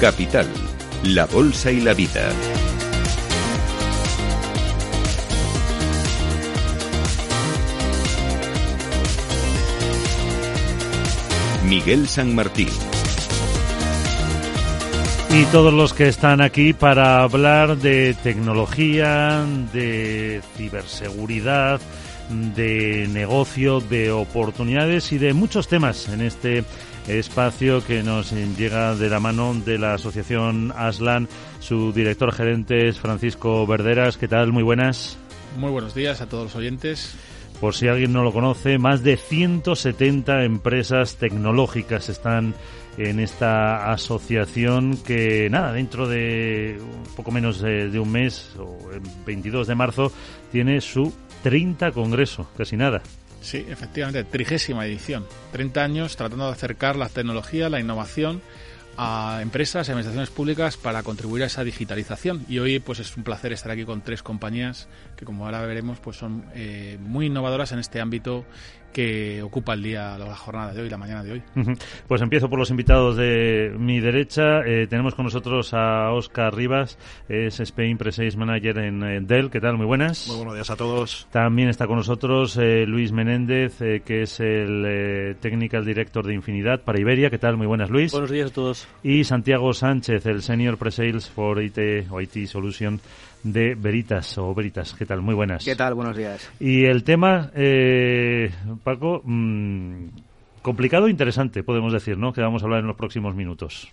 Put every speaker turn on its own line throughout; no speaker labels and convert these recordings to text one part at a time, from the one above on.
Capital, la Bolsa y la Vida. Miguel San Martín.
Y todos los que están aquí para hablar de tecnología, de ciberseguridad, de negocio, de oportunidades y de muchos temas en este espacio que nos llega de la mano de la Asociación Aslan. Su director gerente es Francisco Verderas. ¿Qué tal? Muy buenas.
Muy buenos días a todos los oyentes.
Por si alguien no lo conoce, más de 170 empresas tecnológicas están en esta asociación que, nada, dentro de un poco menos de, un mes, o el 22 de marzo, tiene su 30 congreso, casi nada.
Sí, efectivamente, trigésima edición. 30 años tratando de acercar la tecnología, la innovación a empresas y administraciones públicas para contribuir a esa digitalización. Y hoy pues es un placer estar aquí con tres compañías que como ahora veremos pues son eh, muy innovadoras en este ámbito que ocupa el día, la jornada de hoy, la mañana de hoy.
Pues empiezo por los invitados de mi derecha. Eh, tenemos con nosotros a Oscar Rivas, es Spain Pre-Sales Manager en Dell. ¿Qué tal? Muy buenas.
Muy buenos días a todos.
También está con nosotros eh, Luis Menéndez, eh, que es el Technical Director de Infinidad para Iberia. ¿Qué tal? Muy buenas, Luis.
Buenos días a todos.
Y Santiago Sánchez, el Senior Pre-Sales for IT, o IT Solution de Veritas o Veritas. ¿Qué tal? Muy buenas.
¿Qué tal? Buenos días.
Y el tema, eh, Paco, mmm, complicado e interesante, podemos decir, ¿no? Que vamos a hablar en los próximos minutos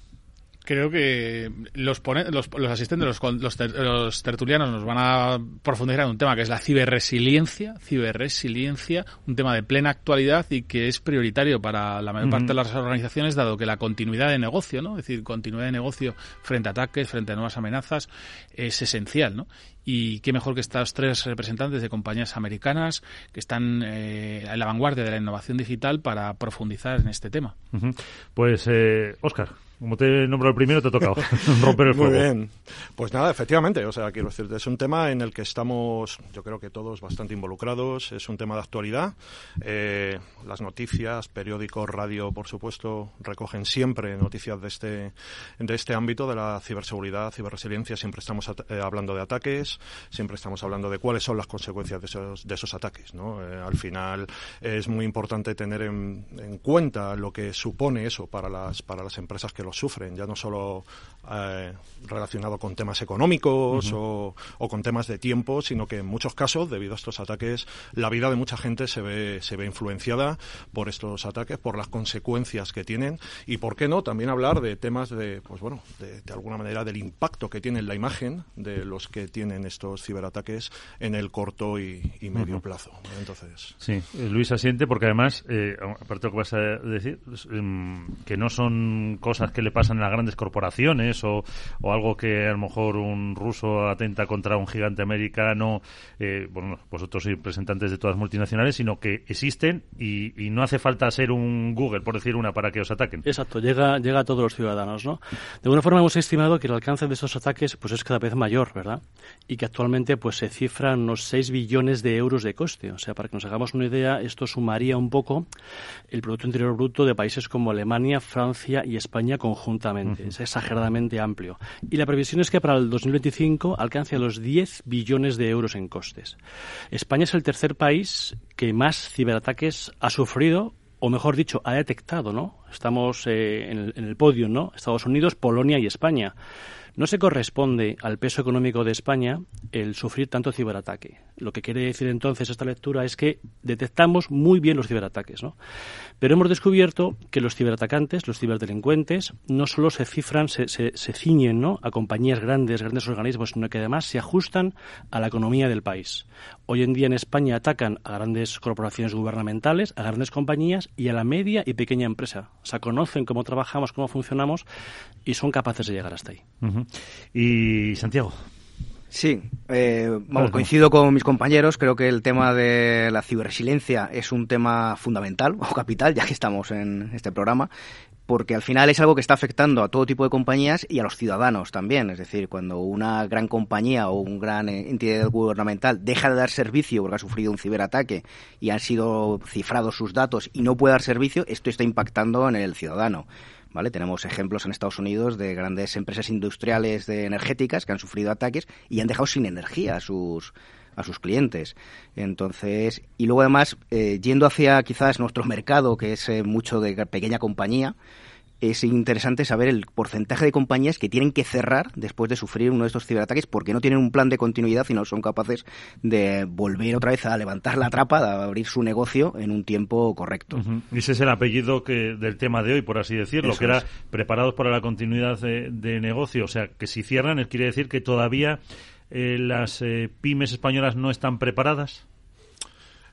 creo que los, los, los asistentes, los, los, tertulianos nos van a profundizar en un tema que es la ciberresiliencia, ciberresiliencia, un tema de plena actualidad y que es prioritario para la mayor parte de las organizaciones, dado que la continuidad de negocio, ¿no? Es decir, continuidad de negocio frente a ataques, frente a nuevas amenazas, es esencial, ¿no? Y qué mejor que estos tres representantes de compañías americanas que están eh, en la vanguardia de la innovación digital para profundizar en este tema.
Pues, eh, Oscar, como te nombro el primero, te ha tocado romper el fuego.
Muy bien. Pues nada, efectivamente, o sea, quiero decir, es un tema en el que estamos, yo creo que todos bastante involucrados, es un tema de actualidad. Eh, las noticias, periódicos, radio, por supuesto, recogen siempre noticias de este, de este ámbito, de la ciberseguridad, ciberresiliencia. Siempre estamos eh, hablando de ataques, siempre estamos hablando de cuáles son las consecuencias de esos, de esos ataques. ¿no? Eh, al final es muy importante tener en, en cuenta lo que supone eso para las, para las empresas que sufren, ya no solo eh, relacionado con temas económicos o, con temas de tiempo, sino que en muchos casos, debido a estos ataques, la vida de mucha gente se ve, se ve influenciada por estos ataques, por las consecuencias que tienen y, ¿por qué no?, también hablar de temas de, pues bueno, de, alguna manera del impacto que tiene la imagen de los que tienen estos ciberataques en el corto y, medio plazo. Entonces.
Sí, eh, Luis asiente porque además, eh, aparte de lo que vas a decir, em, que no son cosas que le pasan a las grandes corporaciones o, algo que a lo mejor un ruso atenta contra un gigante americano, eh, bueno, vosotros representantes de todas las multinacionales, sino que existen y, no hace falta ser un Google, por decir una, para que os ataquen.
Exacto, llega, llega a todos los ciudadanos, ¿no? De alguna forma hemos estimado que el alcance de esos ataques pues es cada vez mayor, ¿verdad? Y que actualmente pues se cifran unos 6 billones de euros de coste. O sea, para que nos hagamos una idea, esto sumaría un poco el Producto Interior Bruto de países como Alemania, Francia y España conjuntamente. Es exageradamente amplio. Y la previsión es que para el 2025 alcance los 10 billones de euros en costes. España es el tercer país que más ciberataques ha sufrido o mejor dicho, ha detectado, ¿no? Estamos eh, en, el, en, el, podio, ¿no? Estados Unidos, Polonia y España. No se corresponde al peso económico de España el sufrir tanto ciberataque. Lo que quiere decir entonces esta lectura es que detectamos muy bien los ciberataques, ¿no? Pero hemos descubierto que los ciberatacantes, los ciberdelincuentes, no solo se cifran, se, ciñen ¿no? a compañías grandes, grandes organismos, sino que además se ajustan a la economía del país. Hoy en día en España atacan a grandes corporaciones gubernamentales, a grandes compañías y a la media y pequeña empresa. O sea, conocen cómo trabajamos, cómo funcionamos y son capaces de llegar hasta ahí.
Y Santiago.
Sí, eh, coincido con mis compañeros. Creo que el tema de la ciberresiliencia es un tema fundamental o capital, ya que estamos en este programa, porque al final es algo que está afectando a todo tipo de compañías y a los ciudadanos también. Es decir, cuando una gran compañía o un gran entidad gubernamental deja de dar servicio porque ha sufrido un ciberataque y han sido cifrados sus datos y no puede dar servicio, esto está impactando en el ciudadano. ¿Vale? Tenemos ejemplos en Estados Unidos de grandes empresas industriales de energéticas que han sufrido ataques y han dejado sin energía a sus a sus clientes. Entonces, y luego además, eh, yendo hacia quizás nuestro mercado, que es eh, mucho de pequeña compañía, es interesante saber el porcentaje de compañías que tienen que cerrar después de sufrir uno de estos ciberataques porque no tienen un plan de continuidad y no son capaces de volver otra vez a levantar la trapa, de abrir su negocio en un tiempo correcto.
Y ese es el apellido que, del tema de hoy, por así decirlo, que era preparados para la continuidad de, negocio. O sea, que si cierran, quiere decir que todavía eh, las eh, pymes españolas no están preparadas.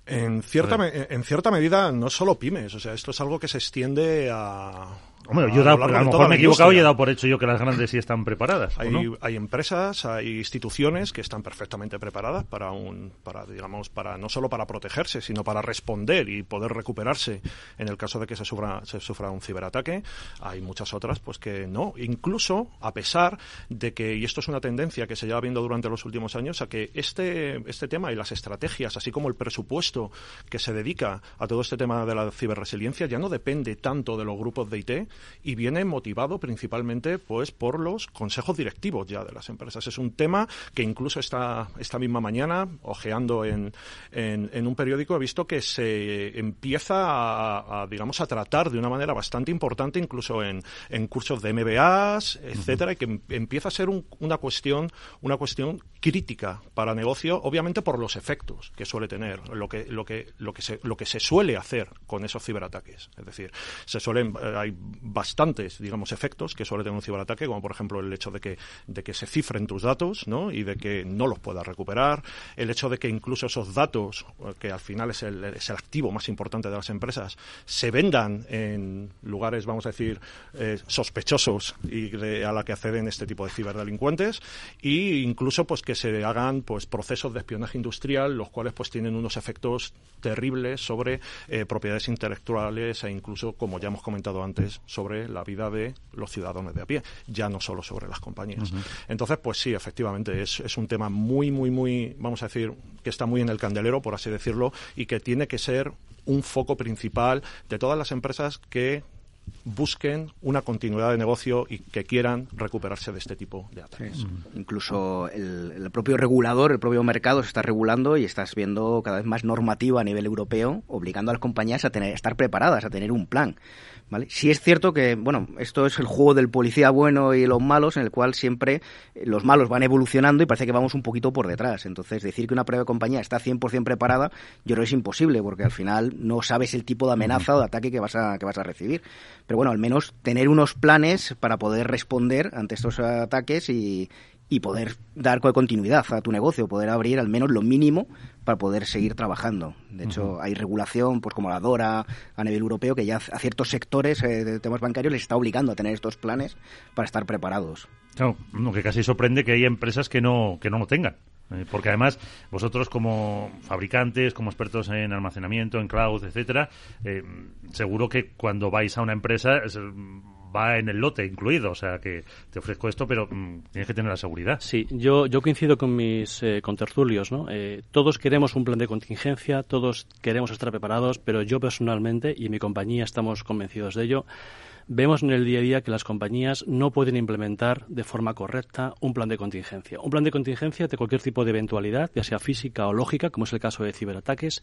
En cierta, en cierta medida, no solo pymes, o sea, esto es algo que se extiende a,
Hombre, yo a, lo, mejor me he equivocado y he dado por hecho yo que las grandes sí están preparadas.
Hay, hay empresas, hay instituciones que están perfectamente preparadas para un, para digamos, para no solo para protegerse, sino para responder y poder recuperarse en el caso de que se sufra, se sufra un ciberataque. Hay muchas otras, pues que no. Incluso a pesar de que y esto es una tendencia que se lleva viendo durante los últimos años a que este este tema y las estrategias, así como el presupuesto que se dedica a todo este tema de la ciberresiliencia, ya no depende tanto de los grupos de IT y viene motivado principalmente pues por los consejos directivos ya de las empresas. Es un tema que incluso esta, esta misma mañana, ojeando en, en, un periódico, he visto que se empieza a, digamos, a tratar de una manera bastante importante, incluso en, en cursos de MBAs, etcétera, y que em, empieza a ser una cuestión, una cuestión crítica para negocio, obviamente por los efectos que suele tener, lo que, lo que, lo que se, lo que se suele hacer con esos ciberataques. Es decir, se suelen, eh, hay bastantes, digamos, efectos que suele tener un ciberataque, como por ejemplo el hecho de que, de que se cifren tus datos, ¿no? Y de que no los puedas recuperar, el hecho de que incluso esos datos, que al final es el, es el activo más importante de las empresas, se vendan en lugares, vamos a decir, eh, sospechosos y a la que acceden este tipo de ciberdelincuentes, e incluso pues que se hagan pues procesos de espionaje industrial, los cuales pues tienen unos efectos terribles sobre eh, propiedades intelectuales e incluso, como ya hemos comentado antes, sobre la vida de los ciudadanos de a pie, ya no solo sobre las compañías. Entonces, pues sí, efectivamente, es, es un tema muy, muy, muy, vamos a decir, que está muy en el candelero, por así decirlo, y que tiene que ser un foco principal de todas las empresas que busquen una continuidad de negocio y que quieran recuperarse de este tipo de ataques.
Incluso el, propio regulador, el propio mercado se está regulando y estás viendo cada vez más normativa a nivel europeo obligando a las compañías a tener, estar preparadas, a tener un plan. ¿Vale? Es cierto que, bueno, esto es el juego del policía bueno y los malos, en el cual siempre eh, los malos van evolucionando y parece que vamos un poquito por detrás. Entonces, decir que una prueba de compañía está 100% preparada, yo creo que es imposible, porque al final no sabes el tipo de amenaza o de ataque que vas a, que vas a recibir. Pero bueno, al menos tener unos planes para poder responder ante estos ataques y, y poder dar continuidad a tu negocio, poder abrir al menos lo mínimo para poder seguir trabajando. De hecho, hay regulación, pues como la DORA a nivel europeo, que ya a ciertos sectores eh, de temas bancarios les está obligando a tener estos planes para estar preparados.
Claro, lo que casi sorprende que hay empresas que no, que no lo tengan. Eh, porque además, vosotros como fabricantes, como expertos en almacenamiento, en cloud, etcétera, eh, seguro que cuando vais a una empresa va en el lote incluido, o sea que te ofrezco esto, pero mm, tienes que tener la seguridad.
Sí, yo, coincido con mis eh, contertulios, ¿no? Eh, todos queremos un plan de contingencia, todos queremos estar preparados, pero yo personalmente y mi compañía estamos convencidos de ello. Vemos en el día a día que las compañías no pueden implementar de forma correcta un plan de contingencia. Un plan de contingencia de cualquier tipo de eventualidad, ya sea física o lógica, como es el caso de ciberataques,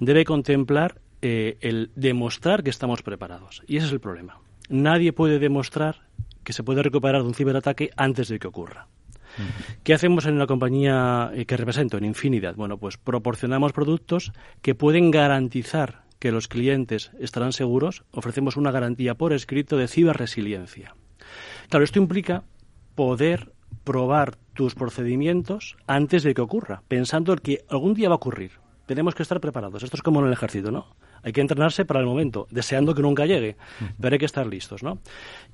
debe contemplar eh, el demostrar que estamos preparados. Y ese es el problema nadie puede demostrar que se puede recuperar de un ciberataque antes de que ocurra. ¿Qué hacemos en la compañía eh, que represento, en Infinidad? Bueno, pues proporcionamos productos que pueden garantizar que los clientes estarán seguros. Ofrecemos una garantía por escrito de ciberresiliencia. Claro, esto implica poder probar tus procedimientos antes de que ocurra, pensando que algún día va a ocurrir. Tenemos que estar preparados. Esto es como en el ejército, ¿no? Hay que entrenarse para el momento, deseando que nunca llegue, pero hay que estar listos, ¿no?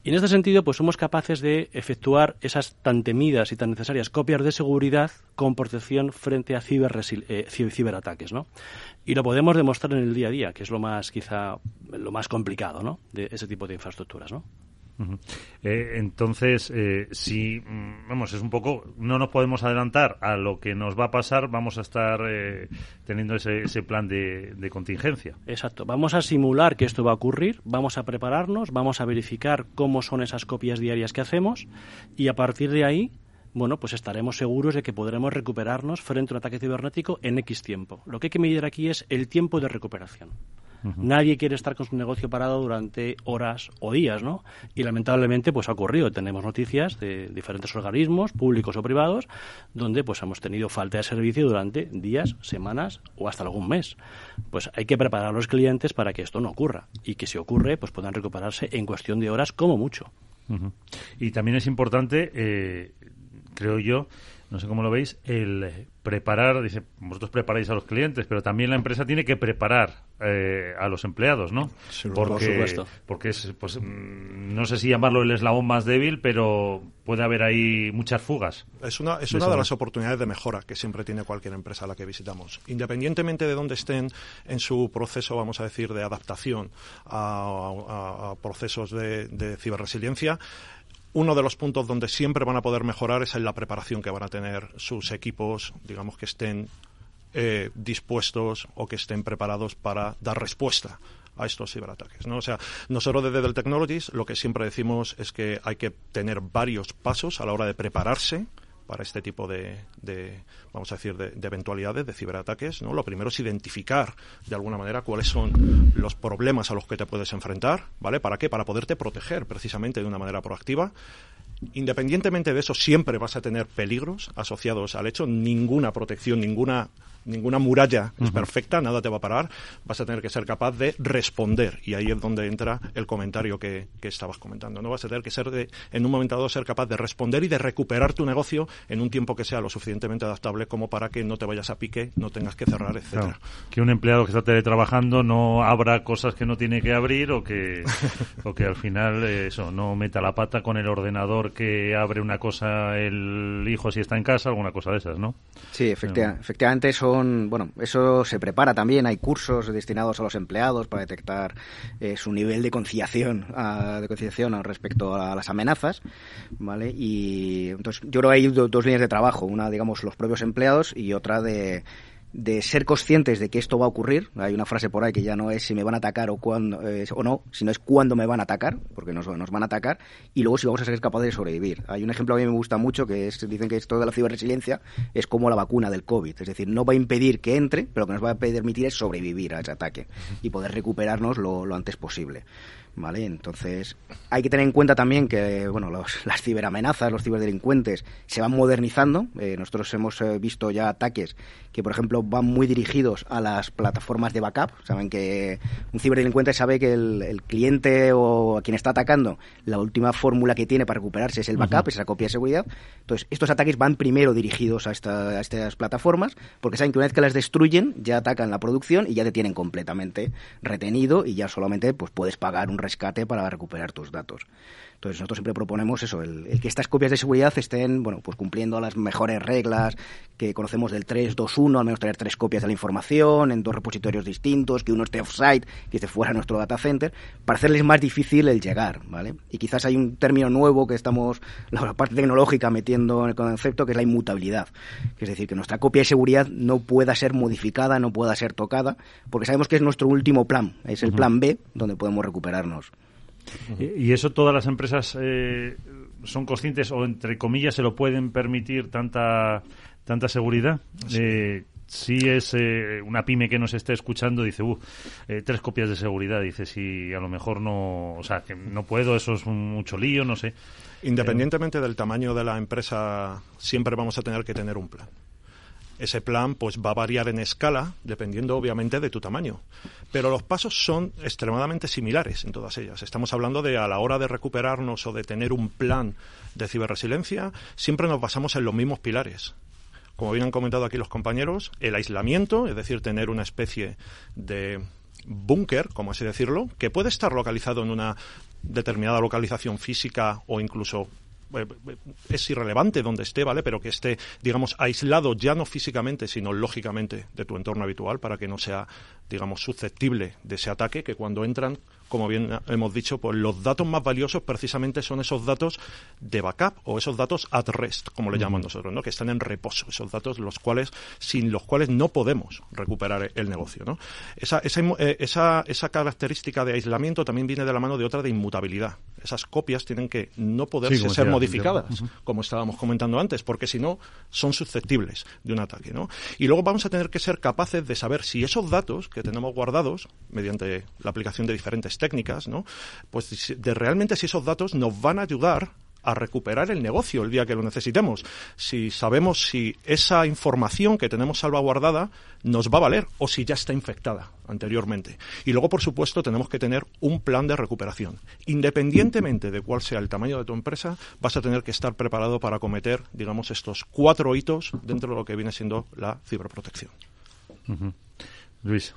Y en este sentido, pues somos capaces de efectuar esas tan temidas y tan necesarias copias de seguridad con protección frente a eh, ciberataques, ¿no? Y lo podemos demostrar en el día a día, que es lo más, quizá, lo más complicado, ¿no? De ese tipo de infraestructuras, ¿no?
Eh, entonces, eh, si, mm, vamos, es un poco, no nos podemos adelantar a lo que nos va a pasar, vamos a estar eh, teniendo ese, ese plan de, de, contingencia.
Exacto, vamos a simular que esto va a ocurrir, vamos a prepararnos, vamos a verificar cómo son esas copias diarias que hacemos y a partir de ahí bueno, pues estaremos seguros de que podremos recuperarnos frente a un ataque cibernético en X tiempo. Lo que hay que medir aquí es el tiempo de recuperación. Nadie quiere estar con su negocio parado durante horas o días, ¿no? Y lamentablemente pues ha ocurrido. Tenemos noticias de diferentes organismos, públicos o privados, donde pues hemos tenido falta de servicio durante días, semanas o hasta algún mes. Pues hay que preparar a los clientes para que esto no ocurra y que si ocurre pues puedan recuperarse en cuestión de horas como mucho.
Y también es importante, eh, creo yo, no sé cómo lo veis, el preparar, dice, vosotros preparáis a los clientes, pero también la empresa tiene que preparar eh, a los empleados, ¿no?
porque, por supuesto.
Porque es, pues, mm, no sé si llamarlo el eslabón más débil, pero puede haber ahí muchas fugas.
Es una, es una de las oportunidades de mejora que siempre tiene cualquier empresa a la que visitamos. Independientemente de dónde estén en su proceso, vamos a decir, de adaptación a, procesos de, de ciberresiliencia, uno de los puntos donde siempre van a poder mejorar es en la preparación que van a tener sus equipos, digamos que estén eh, dispuestos o que estén preparados para dar respuesta a estos ciberataques. ¿no? O sea, nosotros desde Dell Technologies lo que siempre decimos es que hay que tener varios pasos a la hora de prepararse para este tipo de, vamos a decir, de, eventualidades, de ciberataques. ¿no? Lo primero es identificar, de alguna manera, cuáles son los problemas a los que te puedes enfrentar, ¿vale? ¿Para qué? Para poderte proteger, precisamente, de una manera proactiva. Independientemente de eso, siempre vas a tener peligros asociados al hecho. Ninguna protección, ninguna ninguna muralla es perfecta, nada te va a parar, vas a tener que ser capaz de responder. Y ahí es donde entra el comentario que, estabas comentando. No vas a tener que ser de, en un momento dado ser capaz de responder y de recuperar tu negocio en un tiempo que sea lo suficientemente adaptable como para que no te vayas a pique, no tengas que cerrar, etcétera.
Que un empleado que está teletrabajando no abra cosas que no tiene que abrir o que, o que al final eso no meta la pata con el ordenador que abre una cosa el hijo si está en casa, alguna cosa de esas, ¿no?
Sí, efectivamente eso bueno, eso se prepara también, hay cursos destinados a los empleados para detectar eh, su nivel de conciliación, de conciliación respecto a las amenazas, ¿vale? Y entonces yo creo que hay dos líneas de trabajo, una digamos los propios empleados y otra de de ser conscientes de que esto va a ocurrir. Hay una frase por ahí que ya no es si me van a atacar o, cuándo, eh, o no, sino es cuándo me van a atacar, porque nos, nos, van a atacar, y luego si vamos a ser capaces de sobrevivir. Hay un ejemplo que a mí me gusta mucho, que es, dicen que esto de la ciberresiliencia es como la vacuna del COVID, es decir, no va a impedir que entre, pero lo que nos va a permitir es sobrevivir a ese ataque y poder recuperarnos lo, lo antes posible. ¿Vale? Entonces, hay que tener en cuenta también que, bueno, las ciberamenazas, los ciberdelincuentes se van modernizando. Eh, nosotros hemos eh, visto ya ataques que, por ejemplo, van muy dirigidos a las plataformas de backup. Saben que un ciberdelincuente sabe que el, cliente o a quien está atacando, la última fórmula que tiene para recuperarse es el backup, es esa copia de seguridad. Entonces, estos ataques van primero dirigidos a, a estas plataformas porque saben que una vez que las destruyen, ya atacan la producción y ya te tienen completamente retenido y ya solamente pues puedes pagar un rescate para recuperar tus datos. Entonces nosotros siempre proponemos eso, el, que estas copias de seguridad estén, bueno, pues cumpliendo las mejores reglas que conocemos del 3.2.1, al menos tener tres copias de la información en dos repositorios distintos, que uno esté offsite, que esté fuera de nuestro data center, para hacerles más difícil el llegar, ¿vale? Y quizás hay un término nuevo que estamos, la parte tecnológica metiendo en el concepto, que es la inmutabilidad. Es decir, que nuestra copia de seguridad no pueda ser modificada, no pueda ser tocada, porque sabemos que es nuestro último plan, es el plan B, donde podemos recuperarnos.
¿Y eso todas las empresas eh, son conscientes o, entre comillas, se lo pueden permitir tanta, tanta seguridad? Eh, si es eh, una pyme que nos esté escuchando, dice, uh, tres copias de seguridad, dice, si a lo mejor no, o sea, que no puedo, eso es mucho lío, no sé.
Independientemente del tamaño de la empresa, siempre vamos a tener que tener un plan. Ese plan pues va a variar en escala dependiendo obviamente de tu tamaño. Pero los pasos son extremadamente similares en todas ellas. Estamos hablando de a la hora de recuperarnos o de tener un plan de ciberresiliencia, siempre nos basamos en los mismos pilares. Como bien han comentado aquí los compañeros, el aislamiento, es decir, tener una especie de búnker, como así decirlo, que puede estar localizado en una determinada localización física o incluso es irrelevante donde esté, ¿vale? Pero que esté, digamos, aislado ya no físicamente, sino lógicamente de tu entorno habitual para que no sea, digamos, susceptible de ese ataque que cuando entran como bien hemos dicho, pues los datos más valiosos precisamente son esos datos de backup o esos datos at rest, como le llamamos nosotros, ¿no? que están en reposo, esos datos los cuales, sin los cuales no podemos recuperar el negocio. ¿no? Esa, esa, eh, esa, esa característica de aislamiento también viene de la mano de otra de inmutabilidad. Esas copias tienen que no poderse ser modificadas, como estábamos comentando antes, porque si no son susceptibles de un ataque. ¿no? Y luego vamos a tener que ser capaces de saber si esos datos que tenemos guardados, mediante la aplicación de diferentes técnicas, ¿no? pues de realmente si esos datos nos van a ayudar a recuperar el negocio el día que lo necesitemos. Si sabemos si esa información que tenemos salvaguardada nos va a valer o si ya está infectada anteriormente. Y luego, por supuesto, tenemos que tener un plan de recuperación. Independientemente de cuál sea el tamaño de tu empresa, vas a tener que estar preparado para acometer, digamos, estos cuatro hitos dentro de lo que viene siendo la ciberprotección.
Luis.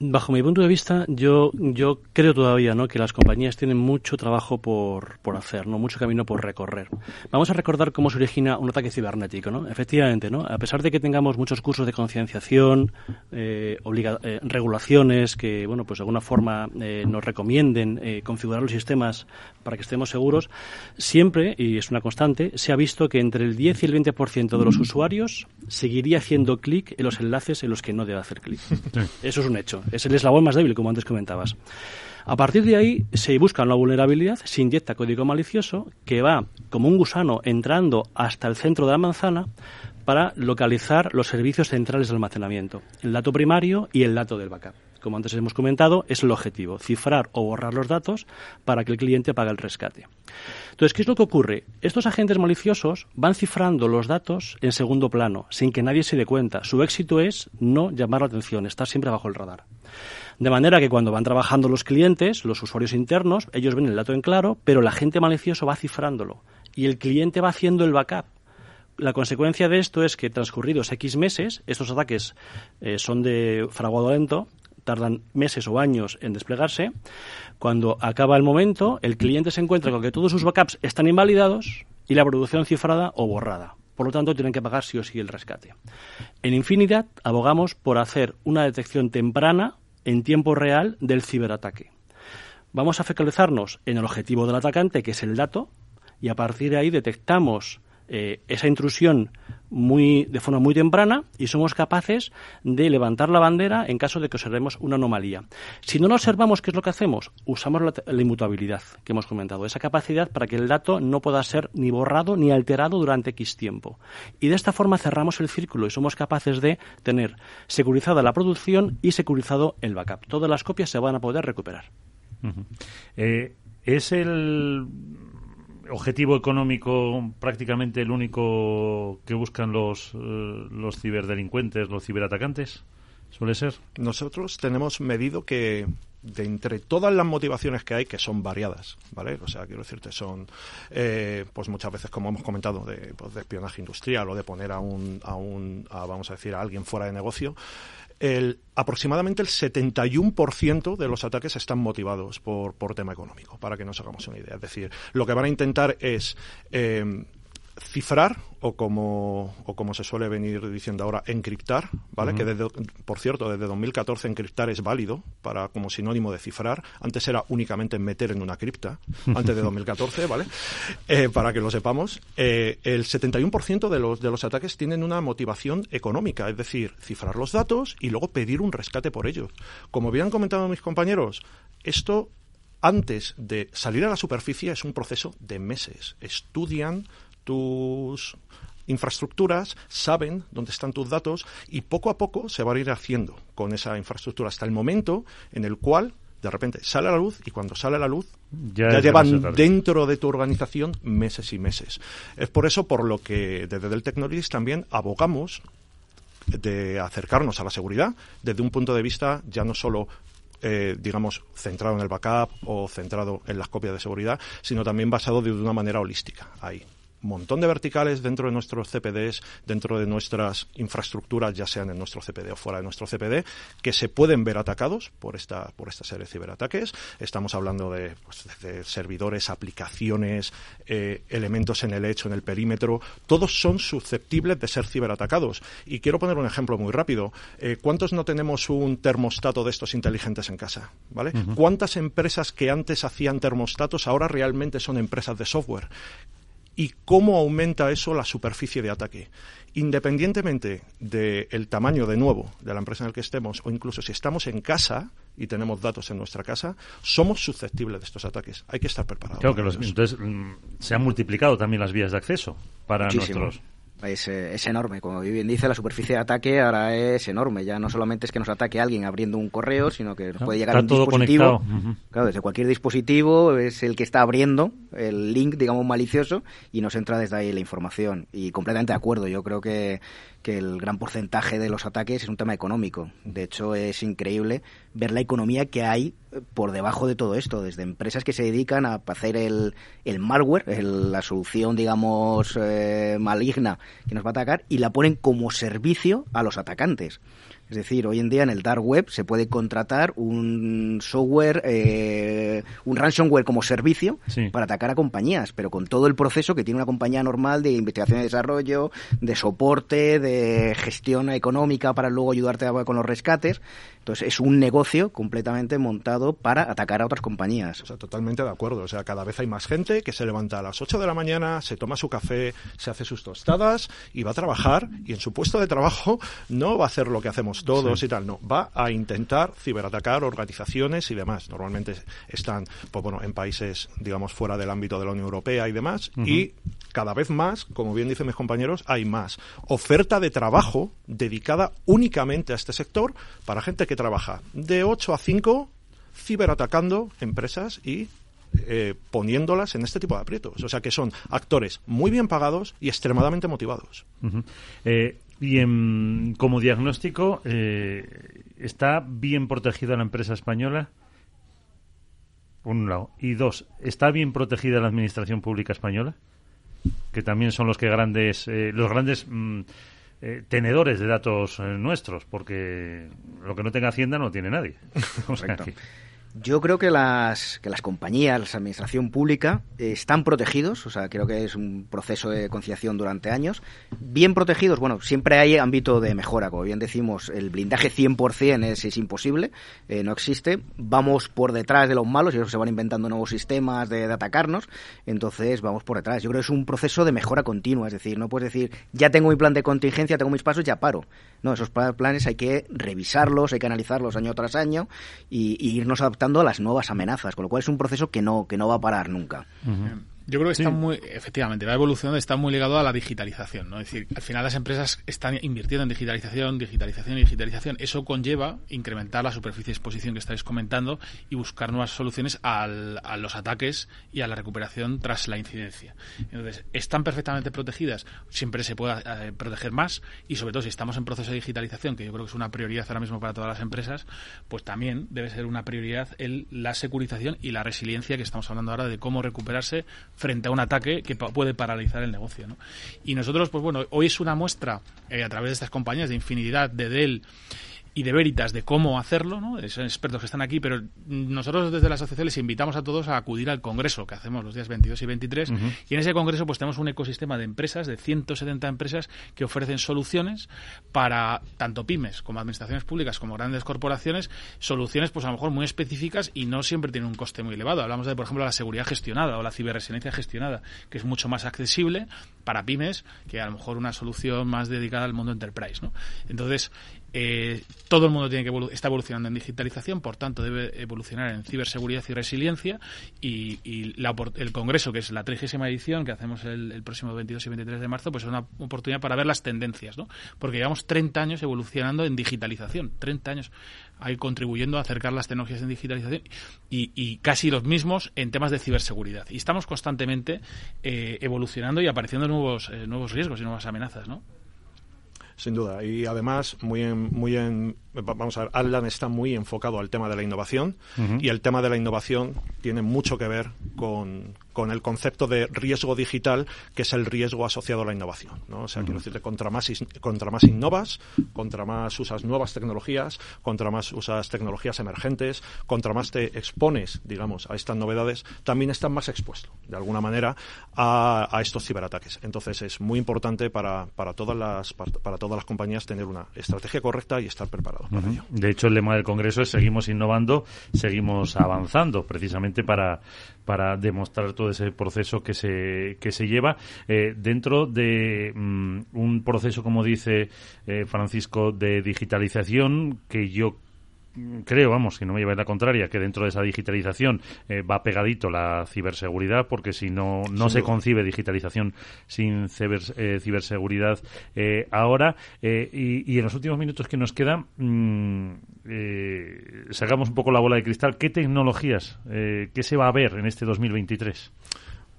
Bajo mi punto de vista, yo, yo creo todavía ¿no? que las compañías tienen mucho trabajo por, por hacer, ¿no? mucho camino por recorrer. Vamos a recordar cómo se origina un ataque cibernético. Efectivamente, a pesar de que tengamos muchos cursos de concienciación, eh, eh, regulaciones que bueno, pues de alguna forma eh, nos recomienden configurar los sistemas para que estemos seguros, siempre, y es una constante, se ha visto que entre el 10 y el 20% de los usuarios seguiría haciendo clic en los enlaces en los que no debe hacer clic. Eso es un hecho. Es el eslabón más débil, como antes comentabas. A partir de ahí se busca una vulnerabilidad, se inyecta código malicioso que va como un gusano entrando hasta el centro de la manzana para localizar los servicios centrales de almacenamiento, el dato primario y el dato del backup. Como antes hemos comentado, es el objetivo, cifrar o borrar los datos para que el cliente pague el rescate. Entonces, ¿qué es lo que ocurre? Estos agentes maliciosos van cifrando los datos en segundo plano, sin que nadie se dé cuenta. Su éxito es no llamar la atención, estar siempre bajo el radar. De manera que cuando van trabajando los clientes, los usuarios internos, ellos ven el dato en claro, pero el agente malicioso va cifrándolo y el cliente va haciendo el backup. La consecuencia de esto es que transcurridos X meses, estos ataques eh, son de fraguado lento, tardan meses o años en desplegarse. Cuando acaba el momento, el cliente se encuentra con que todos sus backups están invalidados y la producción cifrada o borrada. Por lo tanto, tienen que pagar sí o sí el rescate. En Infinidad abogamos por hacer una detección temprana en tiempo real del ciberataque. Vamos a focalizarnos en el objetivo del atacante, que es el dato, y a partir de ahí detectamos eh, esa intrusión muy, de forma muy temprana y somos capaces de levantar la bandera en caso de que observemos una anomalía. Si no lo observamos, ¿qué es lo que hacemos? Usamos la, la, inmutabilidad que hemos comentado, esa capacidad para que el dato no pueda ser ni borrado ni alterado durante X tiempo. Y de esta forma cerramos el círculo y somos capaces de tener securizada la producción y securizado el backup. Todas las copias se van a poder recuperar.
Eh, es el objetivo económico prácticamente el único que buscan los, eh, los ciberdelincuentes, los ciberatacantes? ¿Suele ser?
Nosotros tenemos medido que de entre todas las motivaciones que hay, que son variadas, ¿vale? O sea, quiero decirte, son, eh, pues muchas veces, como hemos comentado, de, pues de, espionaje industrial o de poner a un, a un a, vamos a decir, a alguien fuera de negocio, el, aproximadamente el 71% de los ataques están motivados por, por tema económico, para que nos hagamos una idea. Es decir, lo que van a intentar es eh, cifrar o como, o como se suele venir diciendo ahora, encriptar, ¿vale? Uh -huh. Que desde, por cierto, desde 2014 encriptar es válido para como sinónimo de cifrar. Antes era únicamente meter en una cripta, antes de 2014, ¿vale? Eh, para que lo sepamos. Eh, el 71% de los, de los ataques tienen una motivación económica, es decir, cifrar los datos y luego pedir un rescate por ellos. Como bien han comentado mis compañeros, esto antes de salir a la superficie es un proceso de meses. Estudian tus infraestructuras, saben dónde están tus datos y poco a poco se va a ir haciendo con esa infraestructura hasta el momento en el cual de repente sale a la luz y cuando sale a la luz ya, ya llevan dentro de tu organización meses y meses. Es por eso por lo que desde Dell Technologies también abogamos de acercarnos a la seguridad desde un punto de vista ya no solo eh, digamos, centrado en el backup o centrado en las copias de seguridad, sino también basado de una manera holística ahí. Montón de verticales dentro de nuestros CPDs, dentro de nuestras infraestructuras, ya sean en nuestro CPD o fuera de nuestro CPD, que se pueden ver atacados por esta, por esta serie de ciberataques. Estamos hablando de, pues, servidores, aplicaciones, eh, elementos en el hecho, en el perímetro. Todos son susceptibles de ser ciberatacados. Y quiero poner un ejemplo muy rápido. Eh, ¿Cuántos no tenemos un termostato de estos inteligentes en casa? ¿Vale? ¿Cuántas empresas que antes hacían termostatos ahora realmente son empresas de software? Y cómo aumenta eso la superficie de ataque. Independientemente del tamaño, de nuevo, de la empresa en la que estemos, o incluso si estamos en casa y tenemos datos en nuestra casa, somos susceptibles de estos ataques. Hay que estar preparados.
Claro que entonces mm, se han multiplicado también las vías de acceso para nuestros
es, es, enorme. Como bien dice, la superficie de ataque ahora es enorme. Ya no solamente es que nos ataque alguien abriendo un correo, sino que nos puede llegar a un dispositivo. Claro, desde cualquier dispositivo es el que está abriendo el link, digamos, malicioso y nos entra desde ahí la información. Y completamente de acuerdo. Yo creo que que el gran porcentaje de los ataques es un tema económico. De hecho, es increíble ver la economía que hay eh, por debajo de todo esto, desde empresas que se dedican a hacer el, el malware, la solución, digamos, eh, maligna que nos va a atacar, y la ponen como servicio a los atacantes. Es decir, hoy en día en el dark web se puede contratar un software, eh, un ransomware como servicio para atacar a compañías, pero con todo el proceso que tiene una compañía normal de investigación y desarrollo, de soporte, de gestión económica para luego ayudarte con los rescates. Entonces es un negocio completamente montado para atacar a otras compañías.
O sea, totalmente de acuerdo. O sea, cada vez hay más gente que se levanta a las 8 de la mañana, se toma su café, se hace sus tostadas y va a trabajar y en su puesto de trabajo no va a hacer lo que hacemos todos y tal, no, va a intentar ciberatacar organizaciones y demás. Normalmente están, pues bueno, en países, digamos, fuera del ámbito de la Unión Europea y demás y cada vez más, como bien dicen mis compañeros, hay más oferta de trabajo dedicada únicamente a este sector para gente que trabaja de 8 a 5 ciberatacando empresas y eh, poniéndolas en este tipo de aprietos. O sea que son actores muy bien pagados y extremadamente motivados.
Eh, y como diagnóstico, eh, ¿está bien protegida la empresa española? Por un lado. Y dos, ¿está bien protegida la administración pública española? Que también son los que grandes, los grandes mm, eh, tenedores de datos eh, nuestros, porque lo que no tenga Hacienda no tiene nadie.
Yo creo que las, que las compañías, la administración pública, eh, están protegidos, o sea, creo que es un proceso de conciliación durante años. Bien protegidos, bueno, siempre hay ámbito de mejora, como bien decimos, el blindaje 100% es, es imposible, eh, no existe. Vamos por detrás de los malos y ellos se van inventando nuevos sistemas de, de, atacarnos, entonces vamos por detrás. Yo creo que es un proceso de mejora continua, es decir, no puedes decir, ya tengo mi plan de contingencia, tengo mis pasos, ya paro. No, esos planes hay que revisarlos, hay que analizarlos año tras año y, y irnos adaptando a las nuevas amenazas, con lo cual es un proceso que no, que no va a parar nunca.
Yo creo que está muy, efectivamente, la evolución está muy ligado a la digitalización, ¿no? Es decir, al final las empresas están invirtiendo en digitalización, digitalización y digitalización. Eso conlleva incrementar la superficie de exposición que estáis comentando y buscar nuevas soluciones al, a los ataques y a la recuperación tras la incidencia. Entonces, ¿están perfectamente protegidas? Siempre se puede eh, proteger más y sobre todo si estamos en proceso de digitalización, que yo creo que es una prioridad ahora mismo para todas las empresas, pues también debe ser una prioridad el, la securización y la resiliencia que estamos hablando ahora de cómo recuperarse frente a un ataque que puede paralizar el negocio. ¿no? Y nosotros, pues bueno, hoy es una muestra eh, a través de estas compañías de infinidad de Dell y de Veritas de cómo hacerlo, ¿no? Son expertos que están aquí, pero nosotros desde la asociación les invitamos a todos a acudir al congreso que hacemos los días 22 y 23 y en ese congreso pues tenemos un ecosistema de empresas, de 170 empresas que ofrecen soluciones para tanto pymes como administraciones públicas como grandes corporaciones, soluciones pues a lo mejor muy específicas y no siempre tienen un coste muy elevado. Hablamos de, por ejemplo, la seguridad gestionada o la ciberresiliencia gestionada, que es mucho más accesible para pymes que a lo mejor una solución más dedicada al mundo enterprise, ¿no? Entonces, eh, todo el mundo tiene que está evolucionando en digitalización, por tanto debe evolucionar en ciberseguridad y resiliencia y, el Congreso, que es la 30 edición que hacemos el, próximo 22 y 23 de marzo, pues es una oportunidad para ver las tendencias, ¿no? Porque llevamos 30 años evolucionando en digitalización, 30 años ahí contribuyendo a acercar las tecnologías en digitalización y, casi los mismos en temas de ciberseguridad. Y estamos constantemente eh, evolucionando y apareciendo nuevos, eh, nuevos riesgos y nuevas amenazas, ¿no?
Sin duda. Y además, muy en, muy en vamos a ver, Atlan está muy enfocado al tema de la innovación y el tema de la innovación tiene mucho que ver con, con el concepto de riesgo digital, que es el riesgo asociado a la innovación. ¿no? O sea, quiero decirte, contra más, contra más innovas, contra más usas nuevas tecnologías, contra más usas tecnologías emergentes, contra más te expones, digamos, a estas novedades, también estás más expuesto, de alguna manera, a, a estos ciberataques. Entonces, es muy importante para, para, todas las, para, todas las compañías tener una estrategia correcta y estar preparados para ello.
De hecho, el lema del Congreso es seguimos innovando, seguimos avanzando, precisamente para, para demostrar todo ese proceso que se, que se lleva eh, dentro de mm, un proceso, como dice eh, Francisco, de digitalización que yo creo, vamos, si no me lleva la contraria, que dentro de esa digitalización eh, va pegadito la ciberseguridad, porque si no, no se concibe digitalización sin ciberseguridad ahora. Y, en los últimos minutos que nos quedan, mm, sacamos un poco la bola de cristal. ¿Qué tecnologías, qué se va a ver en este 2023?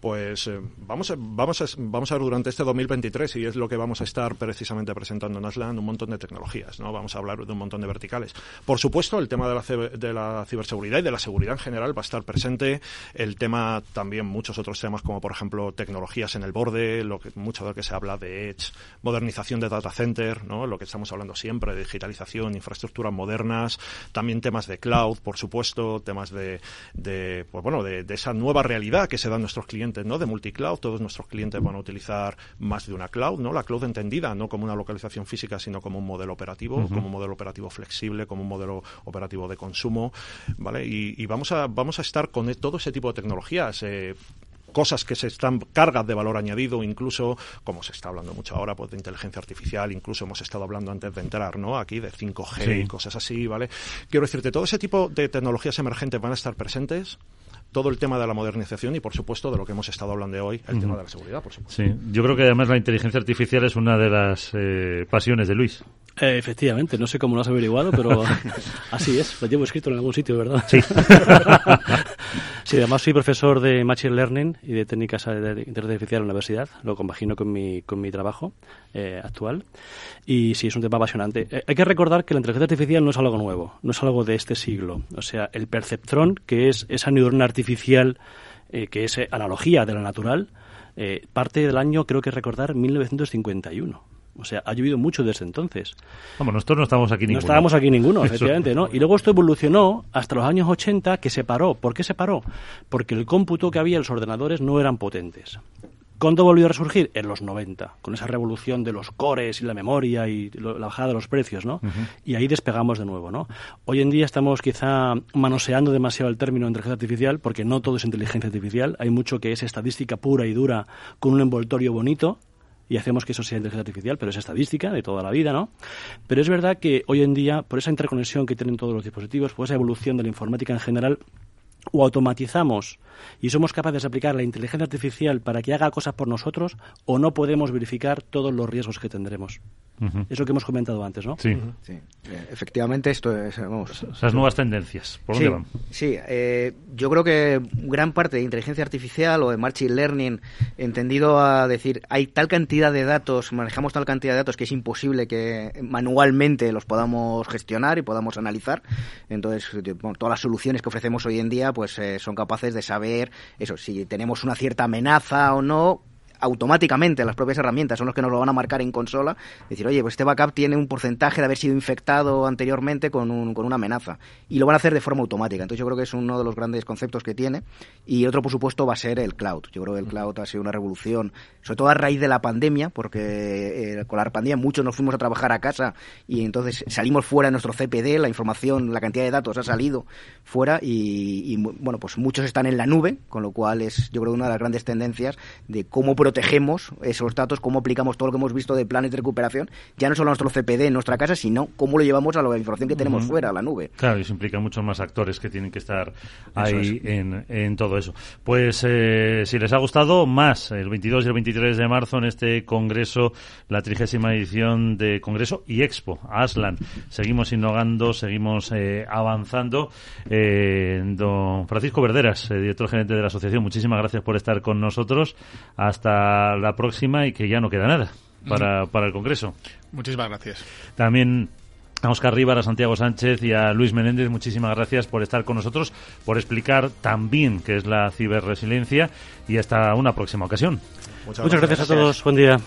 Pues eh, vamos, a, vamos, a, vamos a ver durante este 2023, y es lo que vamos a estar precisamente presentando en Aslan, un montón de tecnologías, ¿no? Vamos a hablar de un montón de verticales. Por supuesto, el tema de la, de la ciberseguridad y de la seguridad en general va a estar presente. El tema también, muchos otros temas, como por ejemplo tecnologías en el borde, lo que, mucho de lo que se habla de Edge, modernización de data center, ¿no? Lo que estamos hablando siempre, digitalización, infraestructuras modernas, también temas de cloud, por supuesto, temas de, de pues bueno, de, de esa nueva realidad que se da a nuestros clientes ¿no? de multicloud. Todos nuestros clientes van a utilizar más de una cloud, ¿no? La cloud entendida no como una localización física, sino como un modelo operativo, como un modelo operativo flexible, como un modelo operativo de consumo, ¿vale? Y, vamos a vamos a estar con todo ese tipo de tecnologías. Eh, cosas que se están cargas de valor añadido, incluso, como se está hablando mucho ahora, pues de inteligencia artificial, incluso hemos estado hablando antes de entrar, ¿no? Aquí de 5G y cosas así, ¿vale? Quiero decirte, todo ese tipo de tecnologías emergentes van a estar presentes todo el tema de la modernización y, por supuesto, de lo que hemos estado hablando hoy, el tema de la seguridad, por supuesto.
Sí, yo creo que además la inteligencia artificial es una de las eh, pasiones de Luis.
Eh, efectivamente, no sé cómo lo has averiguado, pero así es. Lo llevo escrito en algún sitio, ¿verdad?
Sí.
sí, además soy profesor de Machine Learning y de técnicas de inteligencia artificial en la universidad. Lo compagino con mi, con mi trabajo eh, actual. Y sí, es un tema apasionante. Eh, hay que recordar que la inteligencia artificial no es algo nuevo, no es algo de este siglo. O sea, el perceptrón, que es esa neurona artificial que es analogía de la natural, parte del año, creo que recordar, 1951. O sea, ha llovido mucho desde entonces.
Vamos, nosotros no estábamos aquí ninguno.
No estábamos aquí ninguno, efectivamente, ¿no? Y luego esto evolucionó hasta los años 80, que se paró. ¿Por qué se paró? Porque el cómputo que había en los ordenadores no eran potentes. ¿Cuándo volvió a resurgir? En los 90, con esa revolución de los cores y la memoria y la bajada de los precios, ¿no? Y ahí despegamos de nuevo, ¿no? Hoy en día estamos quizá manoseando demasiado el término inteligencia artificial porque no todo es inteligencia artificial. Hay mucho que es estadística pura y dura con un envoltorio bonito, y hacemos que eso sea inteligencia artificial, pero es estadística de toda la vida, ¿no? Pero es verdad que hoy en día, por esa interconexión que tienen todos los dispositivos, por esa evolución de la informática en general, o automatizamos y somos capaces de aplicar la inteligencia artificial para que haga cosas por nosotros, o no podemos verificar todos los riesgos que tendremos. Es lo que hemos comentado antes, ¿no?
Sí.
Eh, efectivamente, esto es. Vamos.
Esas nuevas tendencias. ¿Por
dónde
sí, van?
Sí, eh, yo creo que gran parte de inteligencia artificial o de machine learning, entendido a decir, hay tal cantidad de datos, manejamos tal cantidad de datos que es imposible que manualmente los podamos gestionar y podamos analizar. Entonces, todas las soluciones que ofrecemos hoy en día, pues eh, son capaces de saber eso, si tenemos una cierta amenaza o no, automáticamente las propias herramientas son los que nos lo van a marcar en consola, decir, oye, pues este backup tiene un porcentaje de haber sido infectado anteriormente con, un, con una amenaza. Y lo van a hacer de forma automática. Entonces yo creo que es uno de los grandes conceptos que tiene. Y otro, por supuesto, va a ser el cloud. Yo creo que el cloud ha sido una revolución, sobre todo a raíz de la pandemia, porque eh, con la pandemia muchos nos fuimos a trabajar a casa y entonces salimos fuera de nuestro CPD, la información, la cantidad de datos ha salido fuera y, bueno, pues muchos están en la nube, con lo cual es yo creo una de las grandes tendencias de cómo protegemos esos datos, cómo aplicamos todo lo que hemos visto de planes de recuperación, ya no solo a nuestro CPD en nuestra casa, sino cómo lo llevamos a la información que tenemos fuera, a la nube.
Claro, y eso implica muchos más actores que tienen que estar ahí en, todo eso. Pues eh, si les ha gustado, más el 22 y el 23 de marzo en este congreso, la trigésima edición de Congreso y Expo, Aslan. Seguimos innovando, seguimos eh, avanzando. Eh, don Francisco Verderas, director gerente de la asociación, muchísimas gracias por estar con nosotros. Hasta la próxima y que ya no queda nada para, para el Congreso.
Muchísimas gracias.
También A Oscar Rivas, a Santiago Sánchez y a Luis Menéndez, muchísimas gracias por estar con nosotros, por explicar tan bien qué es la ciberresiliencia y hasta una próxima ocasión.
Muchas gracias a todos. Buen día.